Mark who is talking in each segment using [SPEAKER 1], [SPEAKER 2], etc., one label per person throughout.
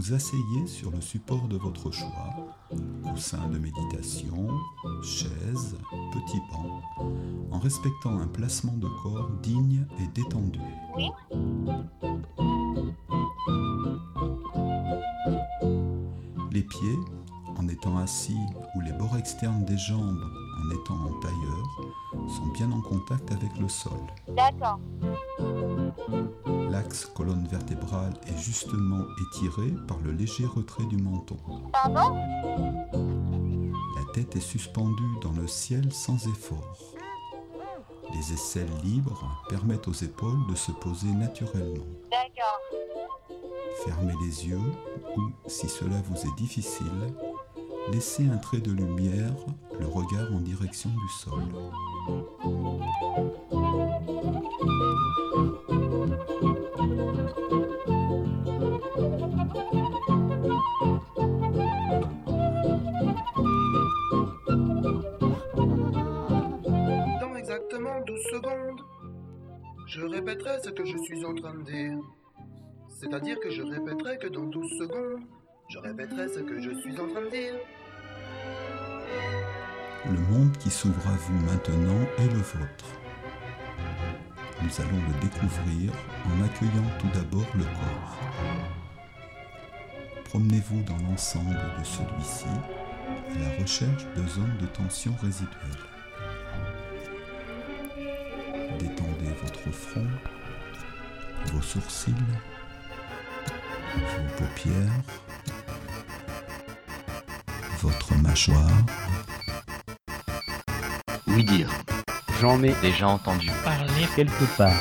[SPEAKER 1] vous asseyez sur le support de votre choix, coussin de méditation, chaise, petit banc, en respectant un placement de corps digne et détendu. Les pieds, en étant assis ou les bords externes des jambes en étant en tailleur, sont bien en contact avec le sol.
[SPEAKER 2] D'accord.
[SPEAKER 1] L'axe colonne vertébrale est justement étiré par le léger retrait du menton.
[SPEAKER 2] Pardon?
[SPEAKER 1] La tête est suspendue dans le ciel sans effort. Les aisselles libres permettent aux épaules de se poser naturellement.
[SPEAKER 2] D'accord.
[SPEAKER 1] Fermez les yeux ou, si cela vous est difficile, laissez un trait de lumière, le regard en direction du sol.
[SPEAKER 3] Dans exactement 12 secondes, je répéterai ce que je suis en train de dire. C'est-à-dire que je répéterai que dans 12 secondes, je répéterai ce que je suis en train de dire.
[SPEAKER 1] Le monde qui s'ouvre à vous maintenant est le vôtre. Nous allons le découvrir en accueillant tout d'abord le corps. Promenez-vous dans l'ensemble de celui-ci à la recherche de zones de tension résiduelles. Détendez votre front, vos sourcils, vos paupières, votre mâchoire,
[SPEAKER 4] Oui dire. J'en ai déjà entendu.
[SPEAKER 5] parler quelque part.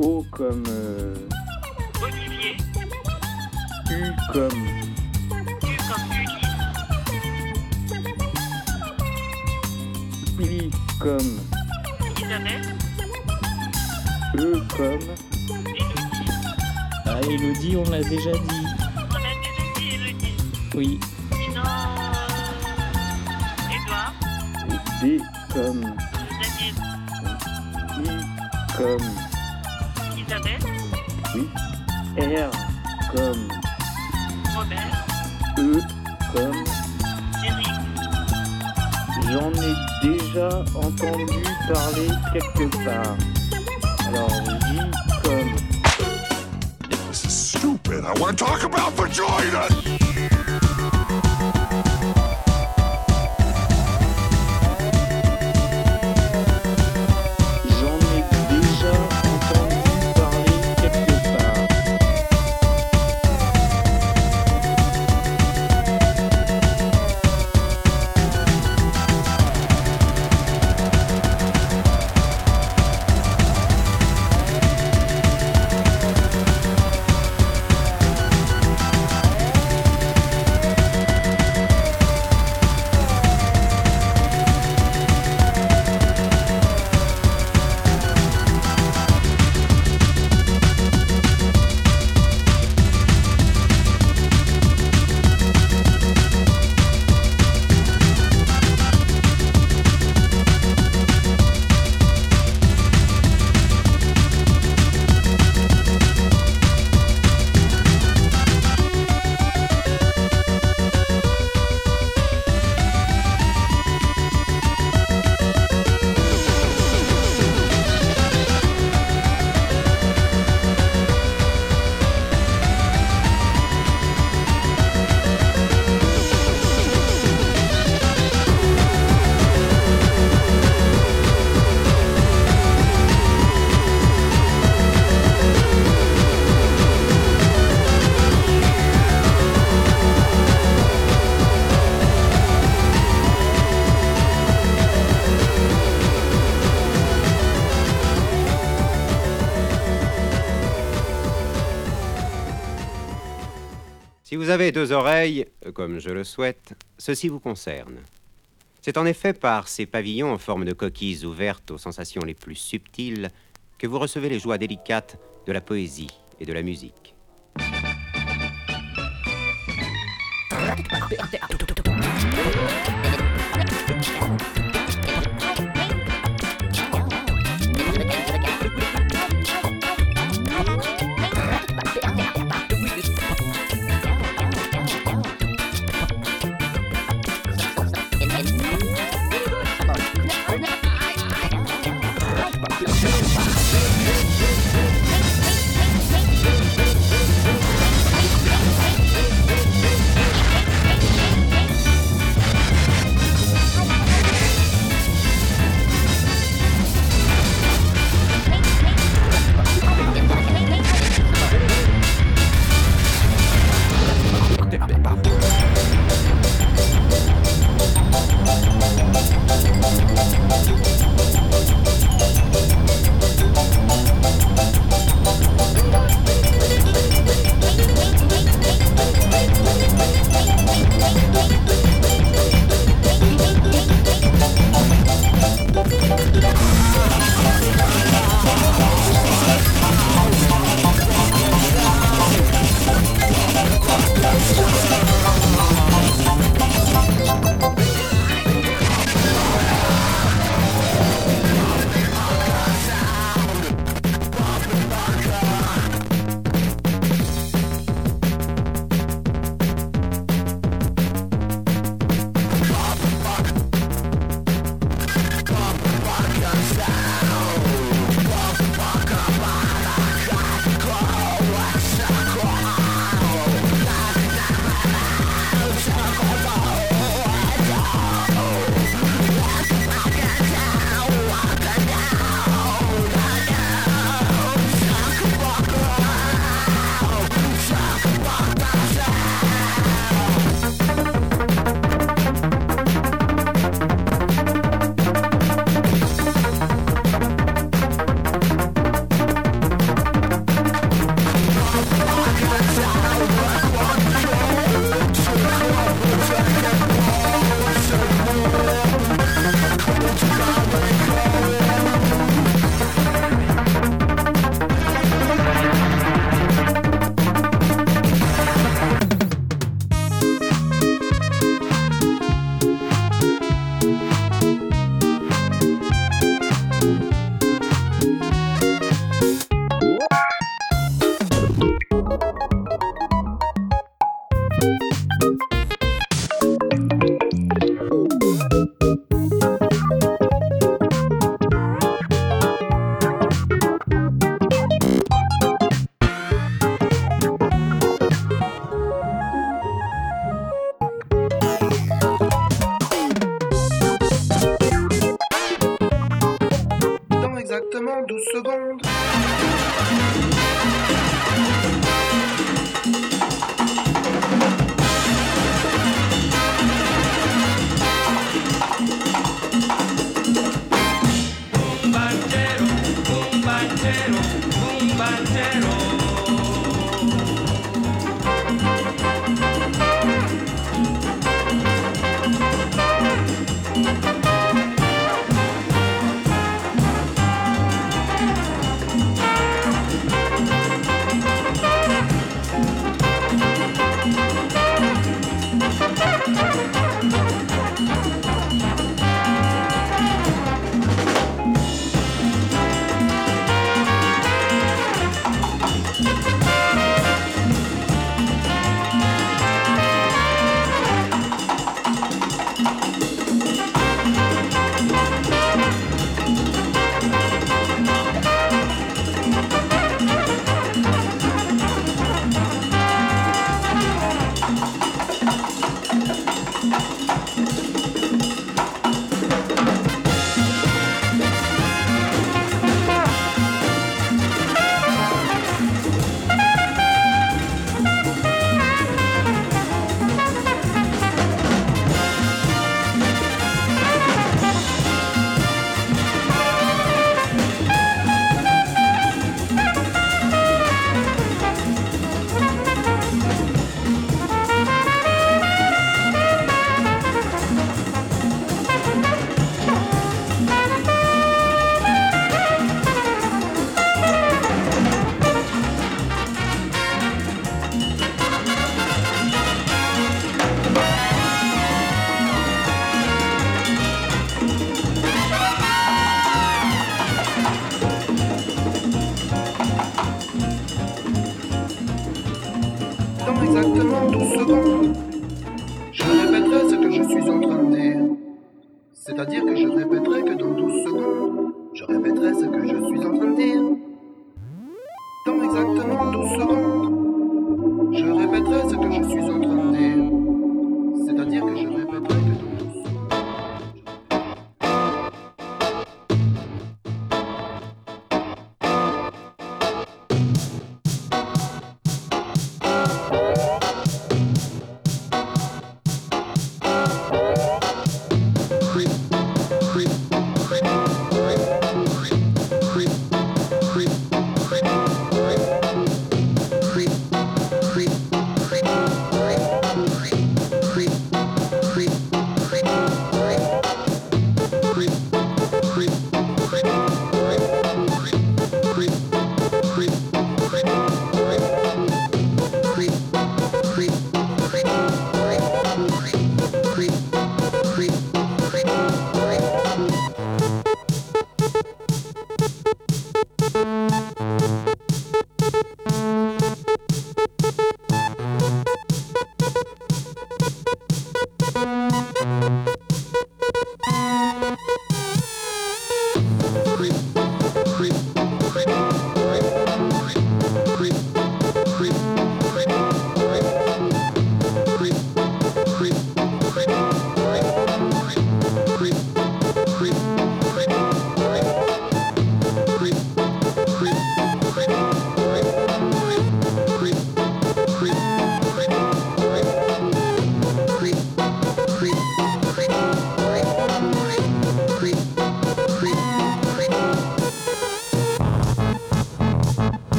[SPEAKER 5] O comme euh,
[SPEAKER 6] Olivier,
[SPEAKER 5] U comme
[SPEAKER 6] U comme Ulysse,
[SPEAKER 5] I comme
[SPEAKER 6] Isabelle,
[SPEAKER 5] E comme. Ah Elodie on l'a déjà dit.
[SPEAKER 6] On a déjà dit Élodie.
[SPEAKER 5] Oui.
[SPEAKER 6] Sinon, Edouard,
[SPEAKER 5] D comme
[SPEAKER 6] Daniel,
[SPEAKER 5] I comme
[SPEAKER 6] Isabelle,
[SPEAKER 5] oui. R comme
[SPEAKER 6] Robert,
[SPEAKER 5] E comme
[SPEAKER 6] Eric,
[SPEAKER 5] J'en ai déjà entendu parler quelque part. Alors J comme
[SPEAKER 7] This is stupid. I want to talk about vagina.
[SPEAKER 8] Vous avez deux oreilles, euh, comme je le souhaite, ceci vous concerne. C'est en effet par ces pavillons en forme de coquilles ouvertes aux sensations les plus subtiles que vous recevez les joies délicates de la poésie et de la musique.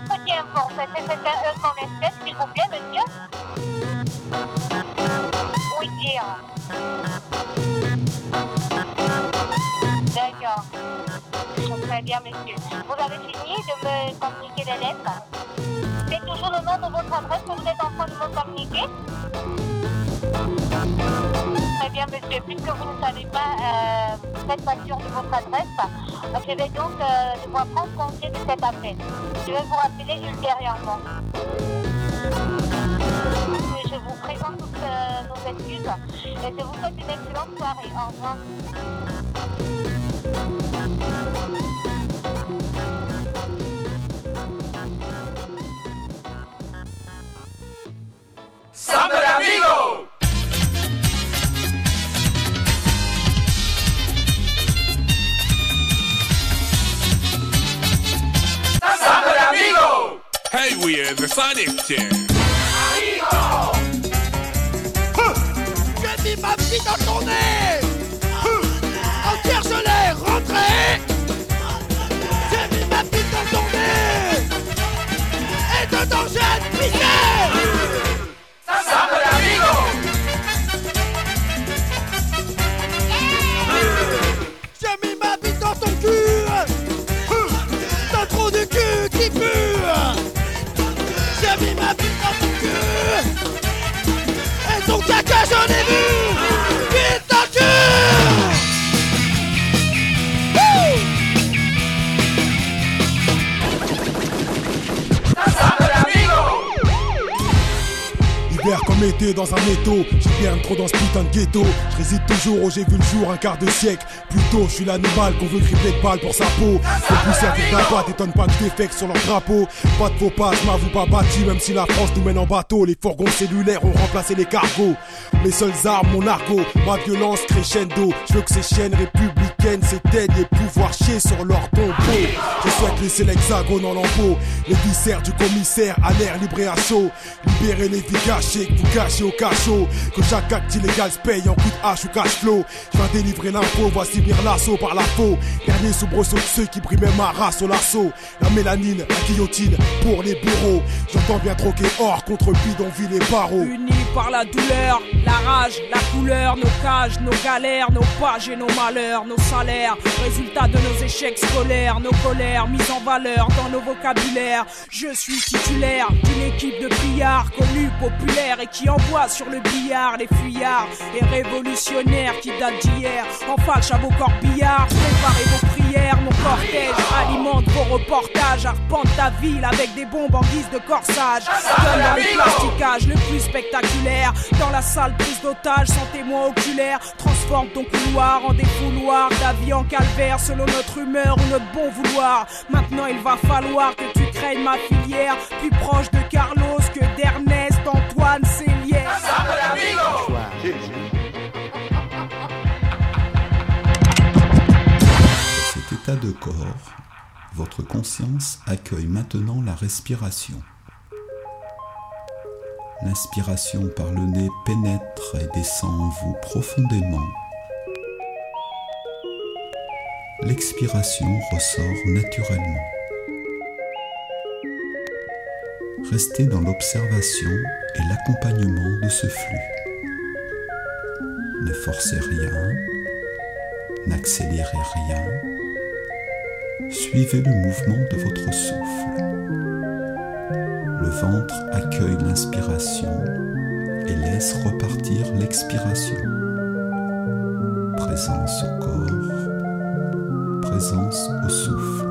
[SPEAKER 2] Importe. Est-ce que c'est un E comme Estelle, s'il vous plaît, monsieur Oui, dire. D'accord. Très bien, monsieur. Vous avez fini de me communiquer les lettres C'est toujours le nom de votre adresse que vous êtes en train de me communiquer bien, monsieur. Puisque vous ne savez pas, euh, vous n'êtes pas sûr de votre adresse, je vais donc euh, devoir prendre compte de cet appel. Je vais vous rappeler ultérieurement. Je vous présente toutes euh, nos excuses et je vous souhaite une excellente soirée. Au revoir.
[SPEAKER 9] Hey, we are the Sonic Team.
[SPEAKER 10] J'ai mis ma vie dans ton nez Entière je l'ai rentrée. J'ai mis ma vie dans ton nez Et dedans j'ai pissé J'ai J'ai mis ma vie dans ton cul. Et ton caca je l'ai vu?
[SPEAKER 11] Mettez dans un métaux. J'hiberne trop dans ce putain de ghetto. Je réside toujours où j'ai vu le jour un quart de siècle. Plutôt, je suis l'animal qu'on veut cribler de balles pour sa peau. Faut plus servir d'un pas, t'étonne pas que je sur leur drapeau. Pas de faux pas, je m'avoue pas battu, même si la France nous mène en bateau. Les fourgons cellulaires ont remplacé les cargos. Mes seules armes, mon argot, ma violence crescendo. Je veux que ces chaînes s'éteignent et chier sur leur tombeau. Je souhaite laisser l'hexagone en lambeau. Les viscères du commissaire à l'air libre et à chaud. Libérer les vies cachées, que vous cachez au cachot. Que chaque acte illégal se paye en coup de hache ou cash flow. Je vais délivrer l'info, voici venir l'assaut par la faux. Dernier soubresaut de ceux qui brimaient ma race au lasso. La mélanine, la guillotine pour les bourreaux. J'entends bien troquer or contre bidonville et barreaux.
[SPEAKER 12] Unis par la douleur, la rage, la couleur, nos cages, nos galères, nos pages et nos malheurs, nos Résultat de nos échecs scolaires, nos colères mises en valeur dans nos vocabulaires. Je suis titulaire d'une équipe de pillards connue, populaire et qui envoie sur le billard les fuyards et révolutionnaires qui datent d'hier. En falche à vos corbillards, préparez vos prières, mon cortège alimente vos reportages, arpente ta ville avec des bombes en guise de corsage. Dans le plasticage le plus spectaculaire, dans la salle prise d'otage sans témoin oculaire, transforme ton couloir en défouloir, ta vie en calvaire selon notre humeur ou notre bon vouloir. Maintenant il va falloir que tu crées ma filière, plus proche de Carlos que d'Ernest, Antoine, Célière.
[SPEAKER 1] Cet état de corps, votre conscience accueille maintenant la respiration. L'inspiration par le nez pénètre et descend en vous profondément. L'expiration ressort naturellement. Restez dans l'observation et l'accompagnement de ce flux. Ne forcez rien, n'accélérez rien, suivez le mouvement de votre souffle. Le ventre accueille l'inspiration et laisse repartir l'expiration. Présence au corps, présence au souffle.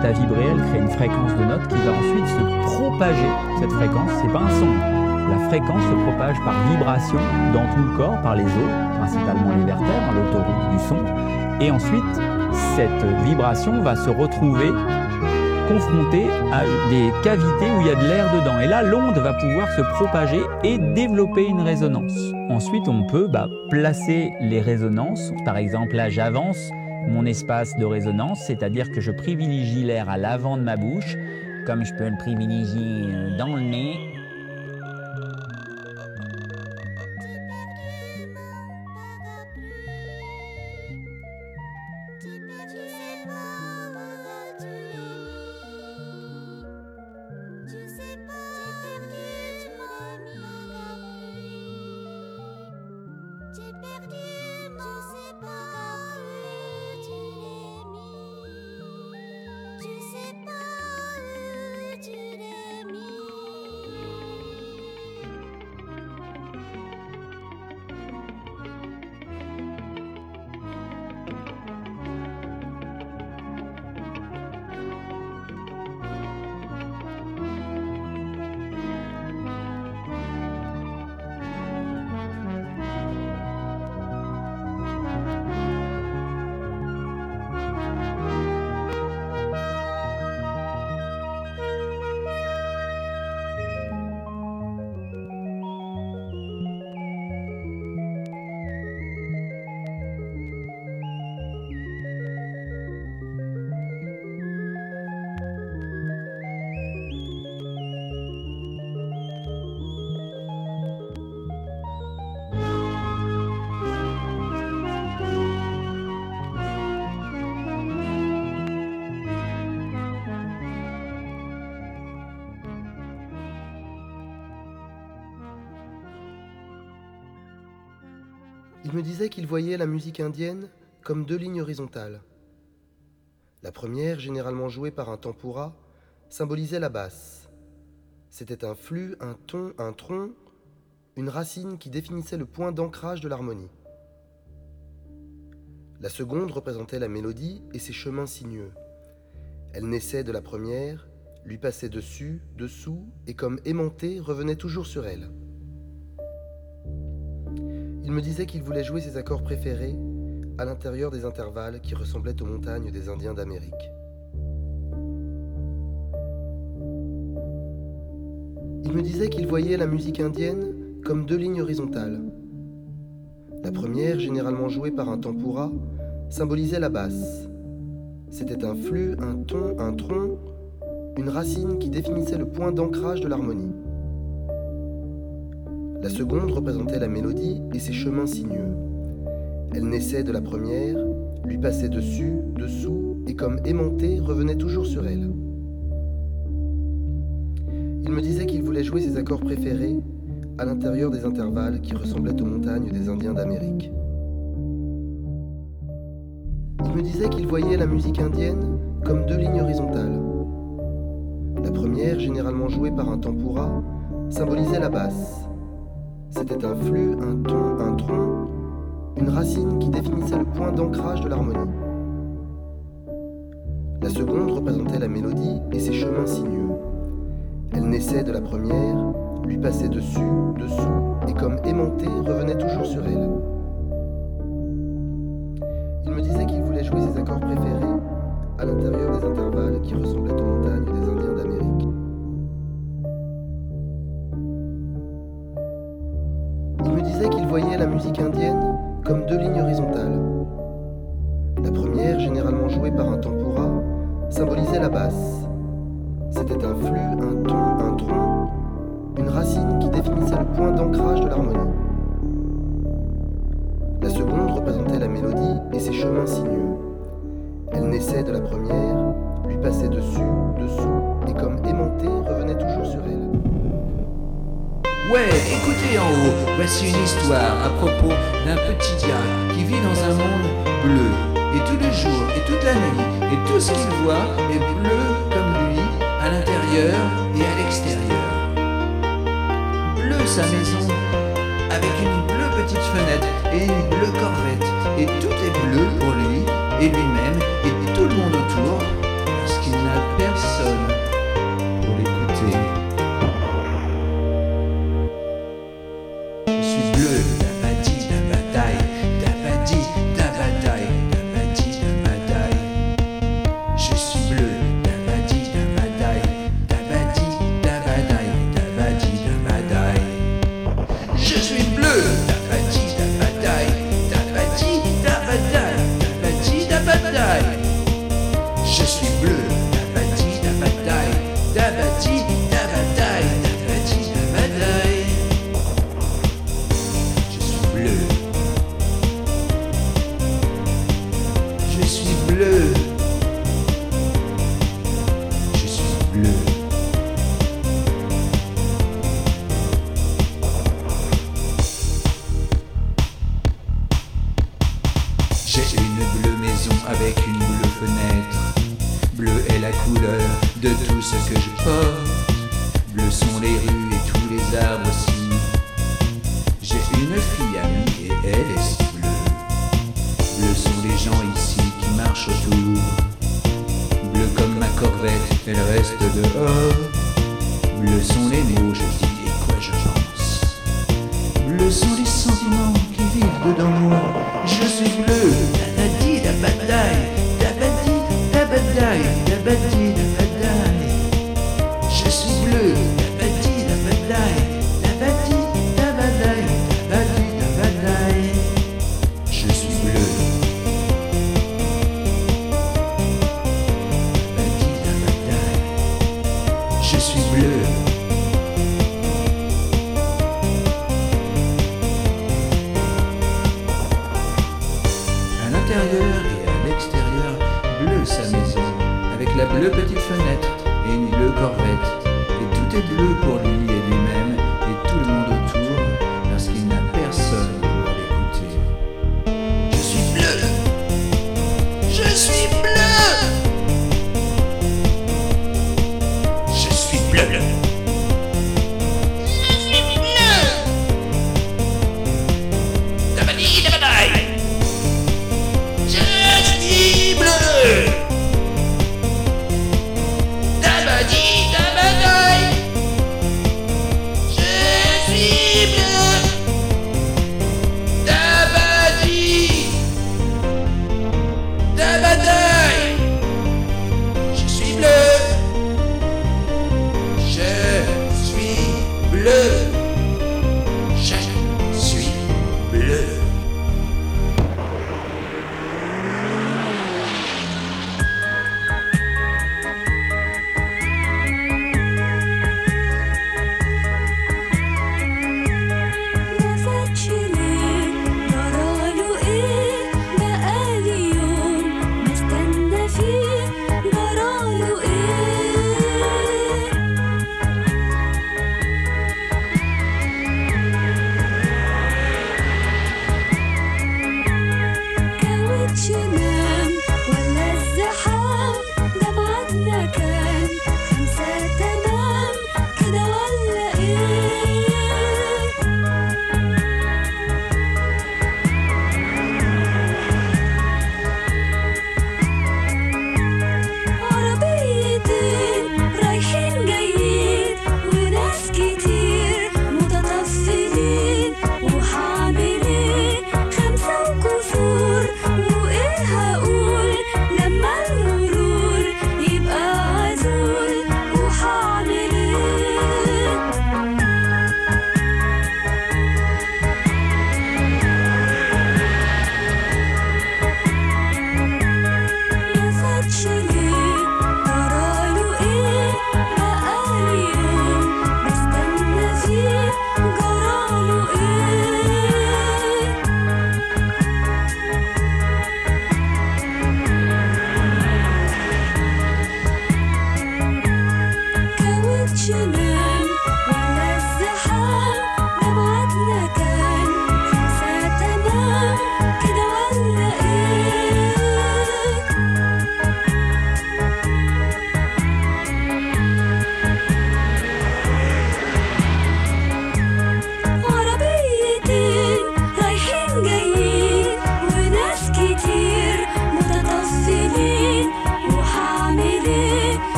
[SPEAKER 13] À vibrer, elle crée une fréquence de notes qui va ensuite se propager. Cette fréquence, c'est pas un son. La fréquence se propage par vibration dans tout le corps, par les os, principalement les vertèbres, l'autoroute du son. Et ensuite, cette vibration va se retrouver confrontée à des cavités où il y a de l'air dedans. Et là, l'onde va pouvoir se propager et développer une résonance. Ensuite, on peut bah, placer les résonances. Par exemple, là, j'avance mon espace de résonance, c'est-à-dire que je privilégie l'air à l'avant de ma bouche, comme je peux le privilégier euh, dans le nez.
[SPEAKER 3] Me disait qu'il voyait la musique indienne comme deux lignes horizontales. La première, généralement jouée par un tempura, symbolisait la basse. C'était un flux, un ton, un tronc, une racine qui définissait le point d'ancrage de l'harmonie. La seconde représentait la mélodie et ses chemins sinueux. Elle naissait de la première, lui passait dessus, dessous, et comme aimantée revenait toujours sur elle. Il me disait qu'il voulait jouer ses accords préférés à l'intérieur des intervalles qui ressemblaient aux montagnes des Indiens d'Amérique. Il me disait qu'il voyait la musique indienne comme deux lignes horizontales. La première, généralement jouée par un tempura, symbolisait la basse. C'était un flux, un ton, un tronc, une racine qui définissait le point d'ancrage de l'harmonie. La seconde représentait la mélodie et ses chemins sinueux. Elle naissait de la première, lui passait dessus, dessous, et comme aimantée revenait toujours sur elle. Il me disait qu'il voulait jouer ses accords préférés à l'intérieur des intervalles qui ressemblaient aux montagnes des Indiens d'Amérique. Il me disait qu'il voyait la musique indienne comme deux lignes horizontales. La première, généralement jouée par un tempura, symbolisait la basse. C'était un flux, un ton, un tronc, une racine qui définissait le point d'ancrage de l'harmonie. La seconde représentait la mélodie et ses chemins sinueux. Elle naissait de la première, lui passait dessus, dessous, et comme aimantée revenait toujours sur elle. Il me disait qu'il voulait jouer ses accords préférés à l'intérieur des intervalles qui ressemblaient aux montagnes des Indiens voyait la musique indienne comme deux lignes horizontales. La première, généralement jouée par un tempura, symbolisait la basse. C'était un flux, un ton, un tronc, une racine qui définissait le point d'ancrage de l'harmonie. La seconde représentait la mélodie et ses chemins sinueux. Elle naissait de la première, lui passait dessus, dessous, et comme aimantée revenait toujours sur elle.
[SPEAKER 14] Ouais, écoutez en haut, voici une histoire à propos d'un petit gars qui vit dans un monde bleu. Et tous les jours et toute la nuit, et tout ce qu'il voit est bleu comme lui, à l'intérieur et à l'extérieur. Bleu sa maison, avec une bleue petite fenêtre et une bleue corvette. Et tout est bleu pour lui bleue petite fenêtre et une bleue corvette. Et tout est bleu pour lui et lui-même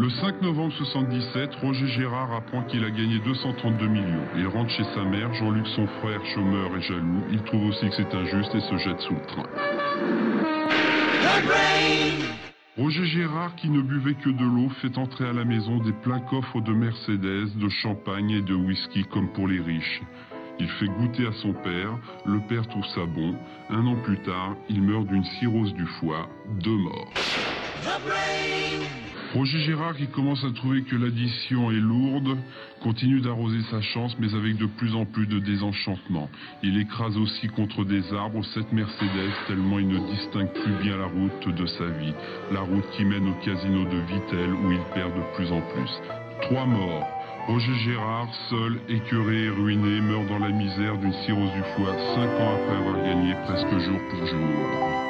[SPEAKER 14] Le
[SPEAKER 15] 5 novembre 77, Roger Gérard apprend qu'il a gagné 232 millions. Il rentre chez sa mère, Jean-Luc son frère, chômeur et jaloux. Il trouve aussi que c'est injuste et se jette sous le train. Roger Gérard, qui ne buvait que de l'eau, fait entrer à la maison des pleins coffres de Mercedes, de champagne et de whisky comme pour les riches. Il fait goûter à son père, le père trouve ça bon. Un an plus tard, il meurt d'une cirrhose du foie, deux morts. Roger Gérard, qui commence à trouver que l'addition est lourde, continue d'arroser sa chance, mais avec de plus en plus de désenchantement. Il écrase aussi contre des arbres cette Mercedes, tellement il ne distingue plus bien la route de sa vie. La route qui mène au casino de Vittel, où il perd de plus en plus. Trois morts. Roger Gérard, seul, écœuré et ruiné, meurt dans la misère d'une cirrhose du foie, cinq ans après avoir gagné presque jour pour jour.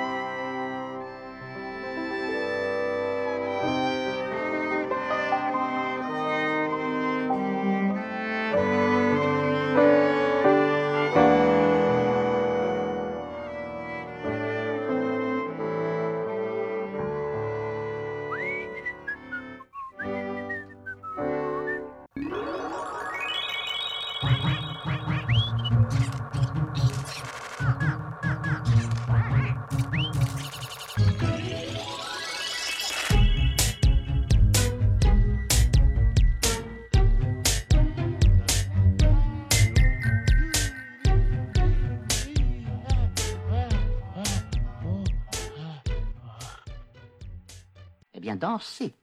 [SPEAKER 16] Eh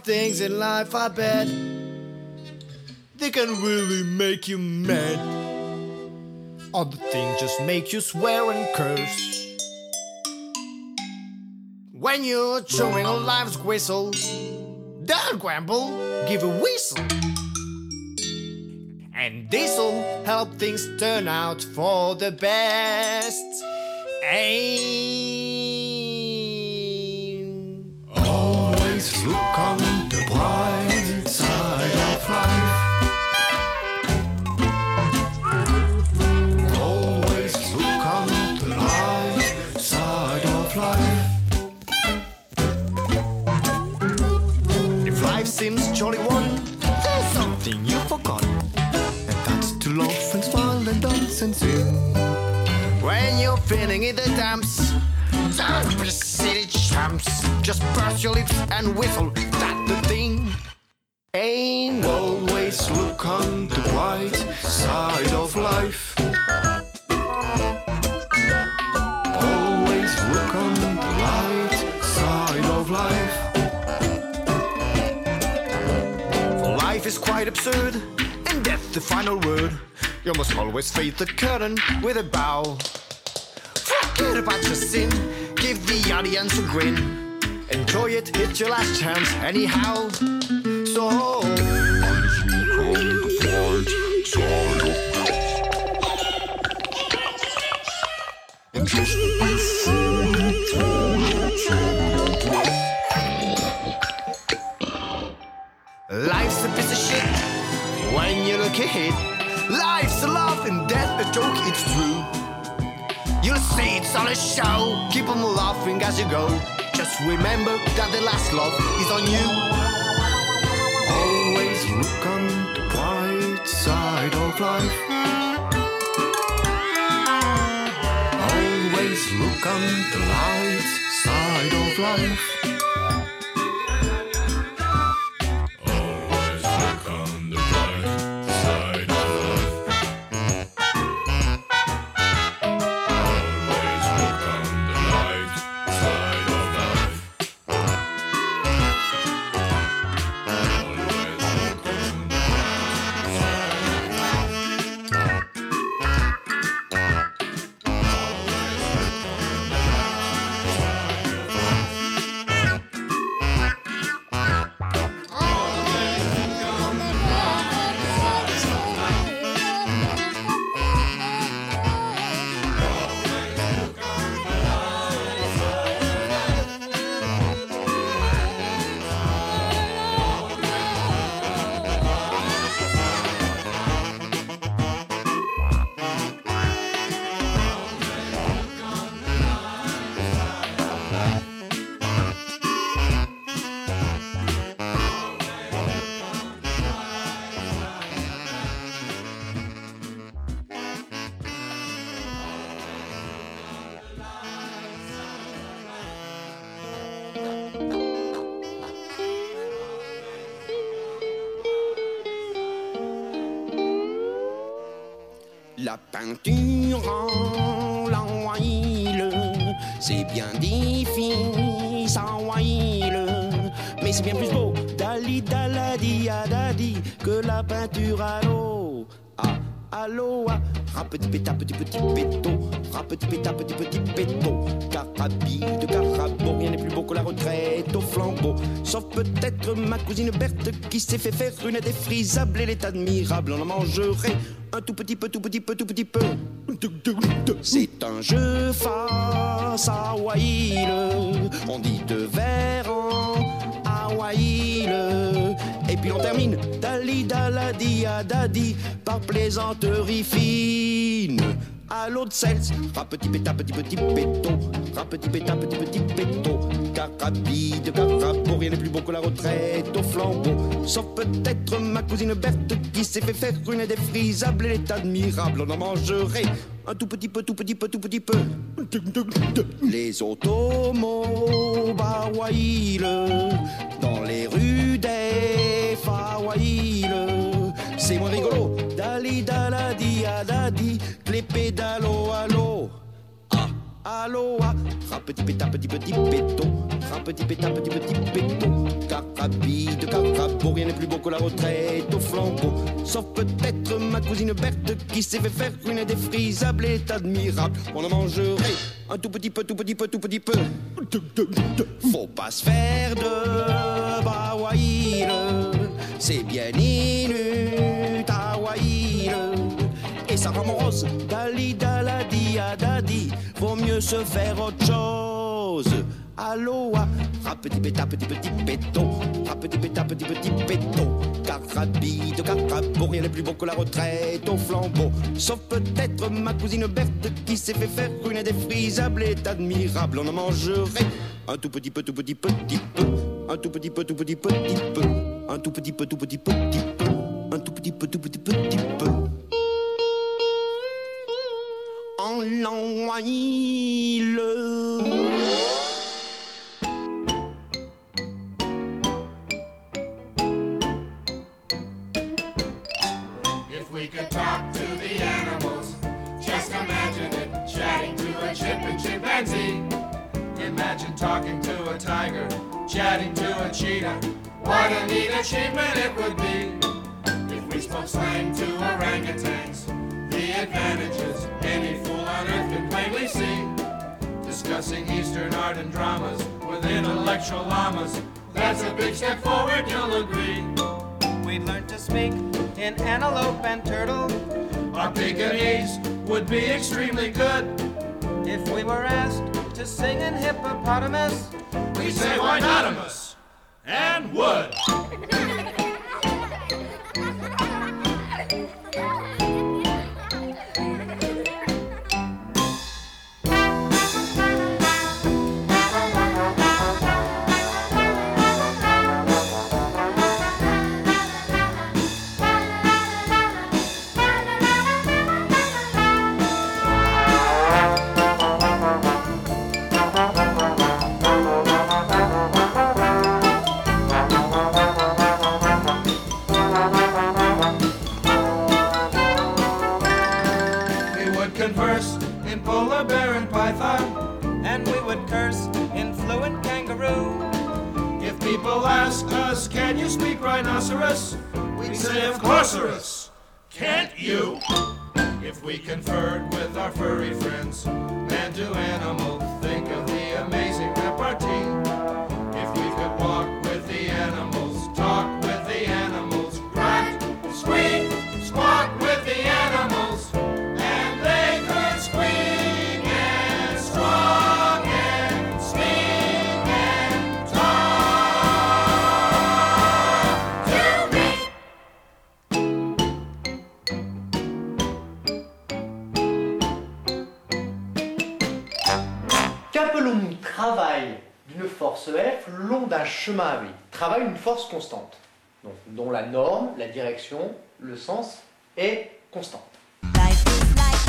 [SPEAKER 17] Some things in life, I bet, they can really make you mad. Other things just make you swear and curse. When you're chewing on life's whistle, don't grumble, give a whistle. And this'll help things turn out for the best. Aim.
[SPEAKER 18] Always look on the bright side of life.
[SPEAKER 17] Seems jolly one, there's something you forgot. And that's to laugh and smile and dance and sing. When you're feeling in the dumps, don't be silly chumps. Just purse your lips and whistle. That's the thing. Ain't
[SPEAKER 18] Always look on the bright side of life. Always look on the light side of life.
[SPEAKER 17] For life is quite absurd, and death the final word. You must always face the curtain with a bow. Forget about your sin, give the audience a grin. Enjoy it, it's your last chance anyhow. So.
[SPEAKER 18] And just
[SPEAKER 17] Life's a piece of shit when you look ahead. Life's a laugh and death a joke, it's true. You'll see it's all a show. Keep on laughing as you go. Just remember that the last laugh is on you.
[SPEAKER 18] Always look on the bright side of life. Always look on the light side of life.
[SPEAKER 19] La peinture en la while, c'est bien difficile, while. Mais c'est bien plus beau, dali daladi adadi, que la peinture à l'eau. Ah, à l'eau, ah. Rap petit péta, petit petit péto, rap petit péta, petit petit péto. Carabie de carabo, rien n'est plus beau que la retraite au flambeau. Sauf peut-être ma cousine Berthe qui s'est fait faire une défrisable. Elle est admirable, on en mangerait tout petit peu, tout petit peu, tout petit peu. C'est un jeu face à Waïl. On dit deux vers en Hawaïl. Et puis on termine Dali daladi adadi par plaisanterie fine. À l'autre celle, rap petit péta, petit petit péto, rap petit péta, petit petit péto. Carabie de carabo, rien n'est plus beau que la retraite au flambeau. Sauf peut-être ma cousine Berthe qui s'est fait faire une défrisable. Elle est admirable, on en mangerait un tout petit peu, tout petit peu, tout petit peu. Les automobiles dans les rues des Fawaïl. C'est moins rigolo. Dali daladi adadi, les pédalos à l'eau. Ah, allô, ah. Rap petit péta, petit petit péto. Rap petit péta, petit petit péto. Carabie de carabo, rien n'est plus beau que la retraite au flambeau. Sauf peut-être ma cousine Berthe qui s'est fait faire une défrisable. Elle est admirable, on en mangerait un tout petit peu, tout petit peu, tout petit peu. Faut pas se faire de bawaïl, c'est bien Sarah Dali Daladi Adadi, vaut mieux se faire autre chose. Aloha, rap petit péta, petit petit péto, rap petit péta, petit petit péto, carabi de carabo, rien n'est plus beau que la retraite au flambeau. Sauf peut-être ma cousine Berthe qui s'est fait faire une défrisable est admirable, on en mangerait un tout petit peu, tout petit petit peu, un tout petit peu, tout petit petit peu, un tout petit peu, tout petit petit peu, un tout petit peu, tout petit petit peu.
[SPEAKER 20] Achievement it would be. If we spoke slang to orangutans, the advantages any fool on earth can plainly see. Discussing Eastern art and dramas with intellectual llamas. That's a big step forward, you'll agree.
[SPEAKER 21] We'd learn to speak in antelope and turtle.
[SPEAKER 20] Our Pekingese would be extremely good.
[SPEAKER 21] If we were asked to sing in hippopotamus,
[SPEAKER 20] We say why notamus and would. rhinoceros? We'd say, of course,
[SPEAKER 22] Constante, donc, dont la norme, la direction, le sens est constant.
[SPEAKER 23] pas les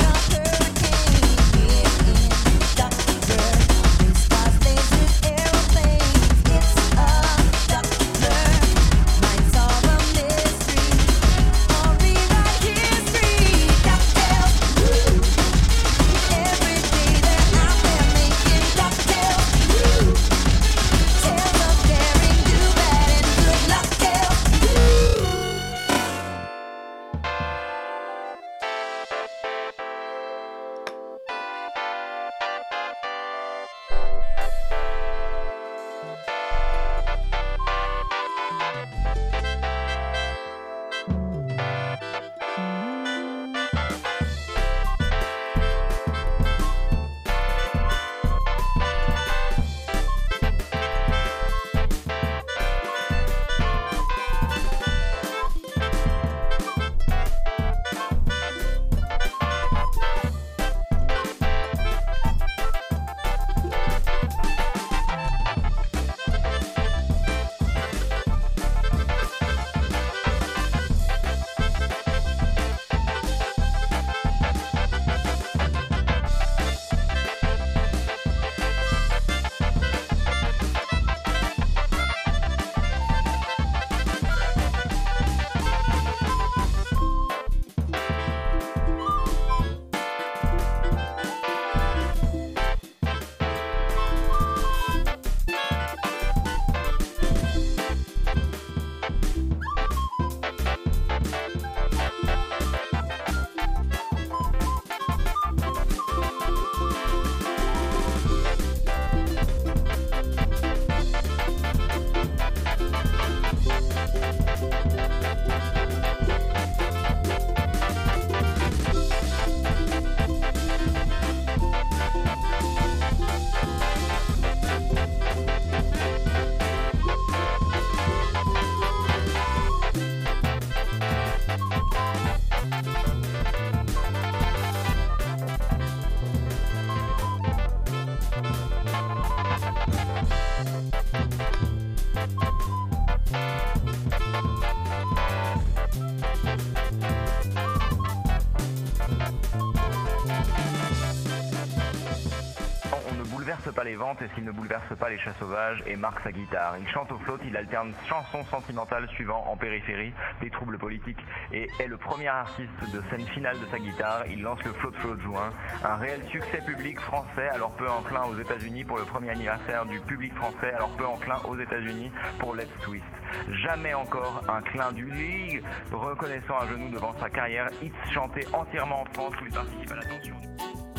[SPEAKER 23] et s'il ne bouleverse pas les chats sauvages et marque sa guitare. Il chante au float, il alterne chansons sentimentales suivant en périphérie des troubles politiques et est le premier artiste de scène finale de sa guitare. Il lance le float float juin, un réel succès public français alors peu enclin aux États-Unis pour le premier anniversaire du public français alors peu enclin aux États-Unis pour Let's Twist. Jamais encore un clin du League reconnaissant un genou devant sa carrière, hits chanté entièrement en France où il participe à.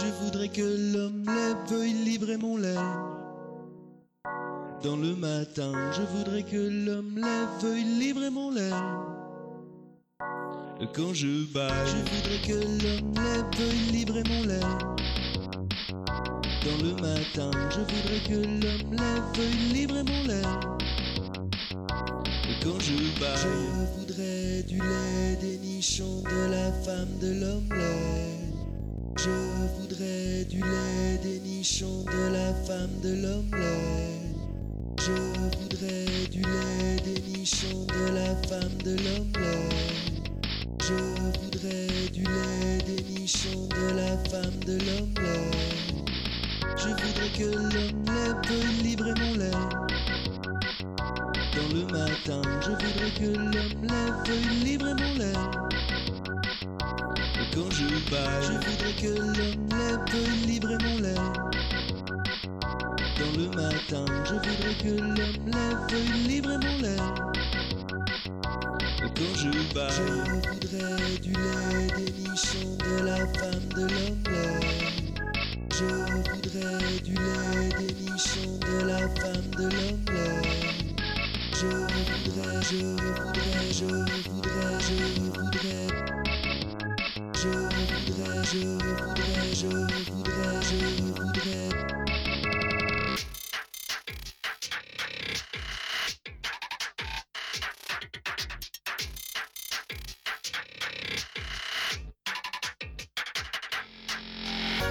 [SPEAKER 24] Je voudrais que l'homme lève veuille livrer mon lait. Dans le matin, je voudrais que l'homme lève veuille livrer mon lait. Quand je baille, je voudrais que l'homme lève veuille livrer mon lait. Dans le matin, je voudrais que l'homme lève veuille livrer mon lait. Quand je baille, je voudrais du lait des nichons de la femme de l'homme lait. Je voudrais du lait des nichons de la femme de l'omelette. Je voudrais du lait des nichons de la femme de l'omelette. Je voudrais du lait des nichons de la femme de l'omelette. Je voudrais que l'omelette veuille livrer mon lait. Dans le matin, je voudrais que l'omelette veuille livrer mon lait. Quand je baille, je voudrais que l'homme lève mon lait. Dans le matin, je voudrais que l'homme lève mon lait. Quand je baille, je voudrais du lait des nichons de la femme de l'omelette. Je voudrais du lait des nichons de la femme de l'omelette. Je voudrais, je voudrais, je voudrais, je voudrais. Je voudrais, je voudrais, je voudrais, je voudrais.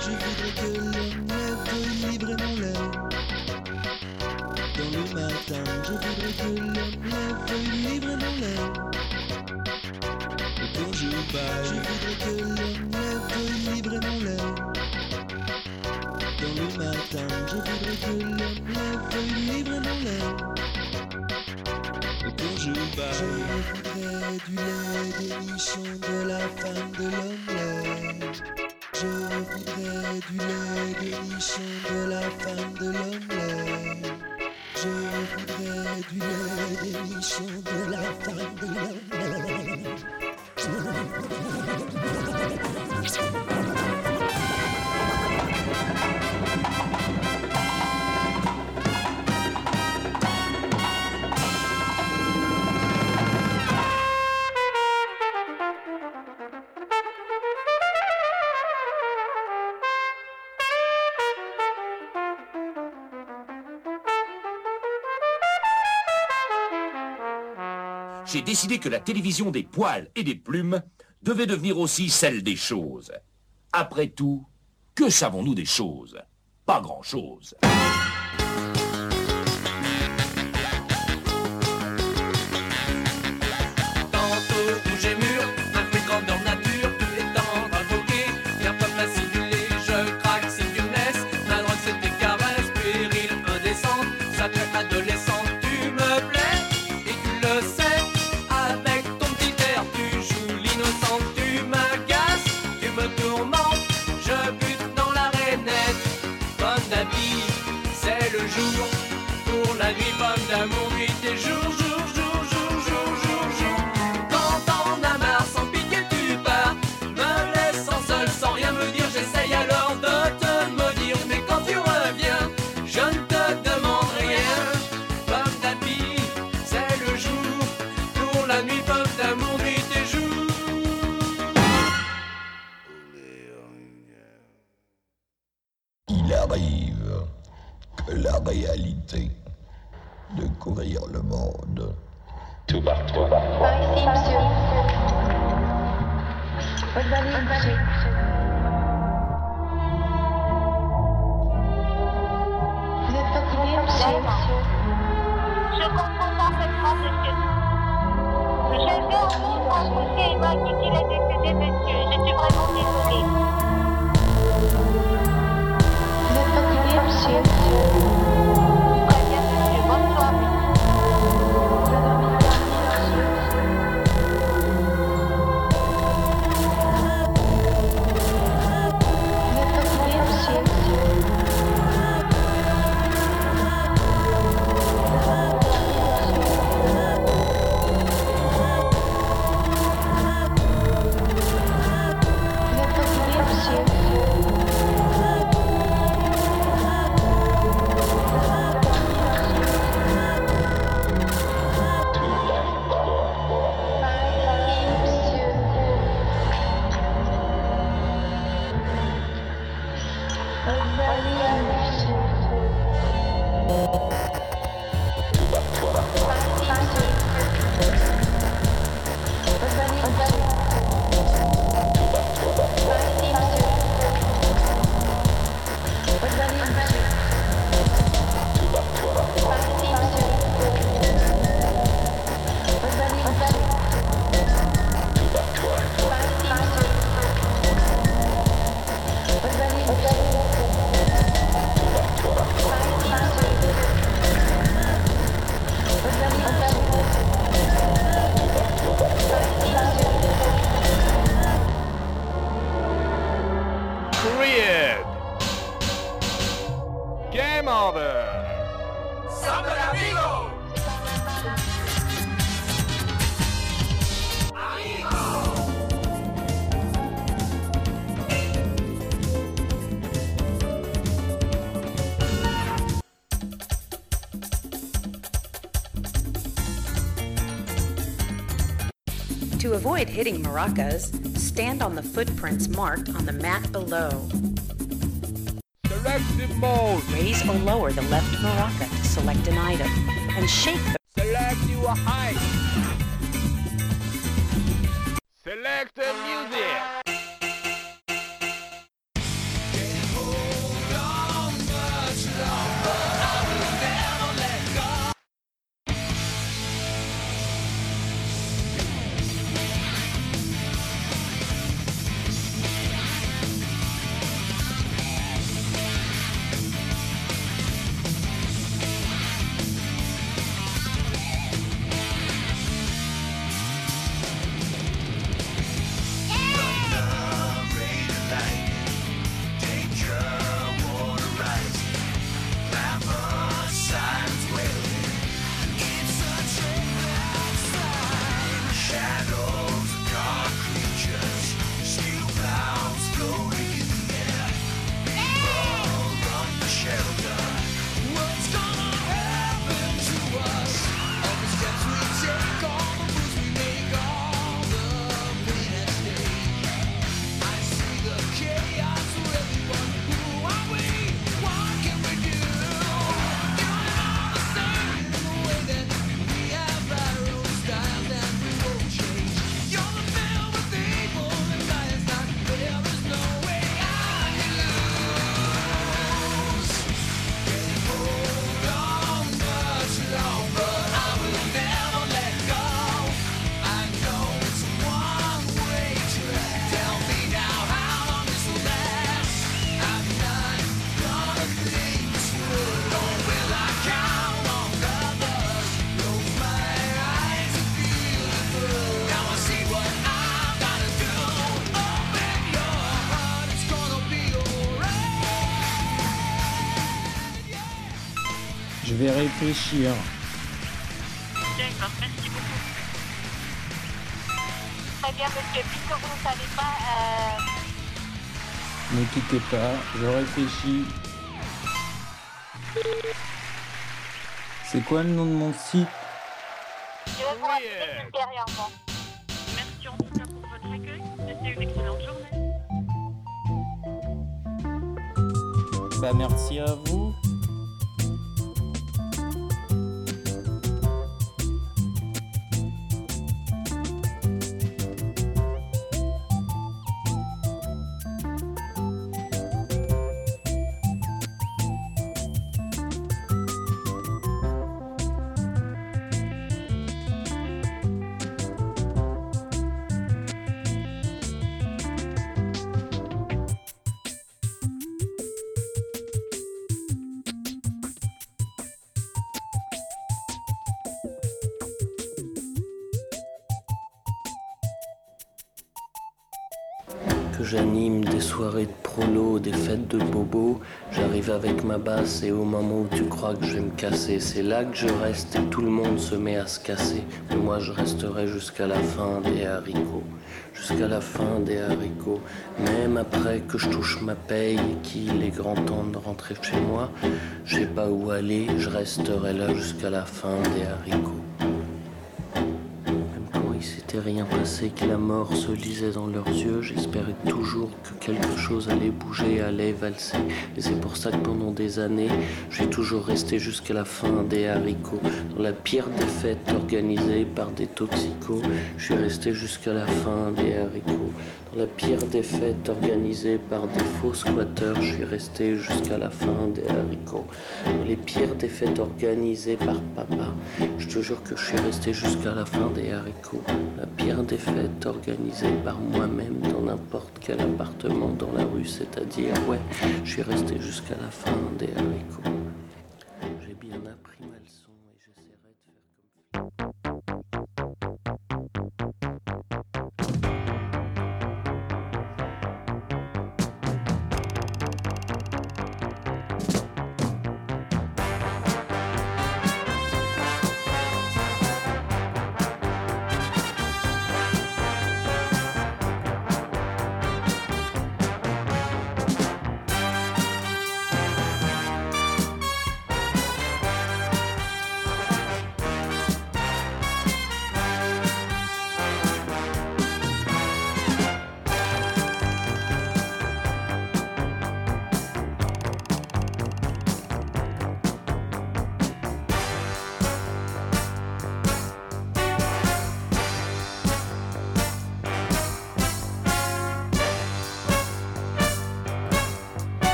[SPEAKER 24] Je voudrais que l'homme lève veuille livrer mon lait. Dans le matin, je voudrais que l'homme lève veuille livrer mon lait. Quand je voudrais que l'homme lève livrer mon. Dans le matin, je voudrais que l'homme lève livrer mon. Quand je baille, je voudrais du lait des nichons de la femme de l'omelette. Je voudrais du lait des nichons de la femme de l'omelette. Je voudrais du lait des nichons de la femme de l'omelette. Thank you.
[SPEAKER 25] J'ai décidé que la télévision des poils et des plumes devait devenir aussi celle des choses. Après tout, que savons-nous des choses? Pas grand-chose.
[SPEAKER 22] Avoid hitting maracas, stand on the footprints marked on the mat below.
[SPEAKER 9] Selective mode.
[SPEAKER 22] Raise or lower the left maraca to select an item, and shake the
[SPEAKER 5] réfléchir.
[SPEAKER 2] D'accord, merci beaucoup. Très bien, monsieur. Puisque vous ne savez pas, euh,
[SPEAKER 5] Ne quittez pas, je réfléchis. C'est quoi le nom de mon site?
[SPEAKER 2] je vais vous rappeler ultérieurement. Merci en tout cas pour votre accueil. C'était une excellente journée.
[SPEAKER 5] Bah merci à vous.
[SPEAKER 26] Que j'anime des soirées de prolo, des fêtes de bobo. J'arrive avec ma basse et au moment où tu crois que je vais me casser, c'est là que je reste et tout le monde se met à se casser. Mais moi je resterai jusqu'à la fin des haricots. Jusqu'à la fin des haricots. Même après que je touche ma paye et qu'il est grand temps de rentrer chez moi, je sais pas où aller, je resterai là jusqu'à la fin des haricots. Rien passé, que la mort se lisait dans leurs yeux, j'espérais toujours que quelque chose allait bouger, allait valser. Et c'est pour ça que pendant des années, j'ai toujours resté jusqu'à la fin des haricots. Dans la pire des fêtes organisées par des toxicos, je suis resté jusqu'à la fin des haricots. La pire des fêtes organisées par des faux squatteurs, je suis resté jusqu'à la fin des haricots. Les pires des fêtes organisées par papa, je te jure que je suis resté jusqu'à la fin des haricots. La pire des fêtes organisées par moi-même dans n'importe quel appartement dans la rue, c'est-à-dire, ouais, je suis resté jusqu'à la fin des haricots.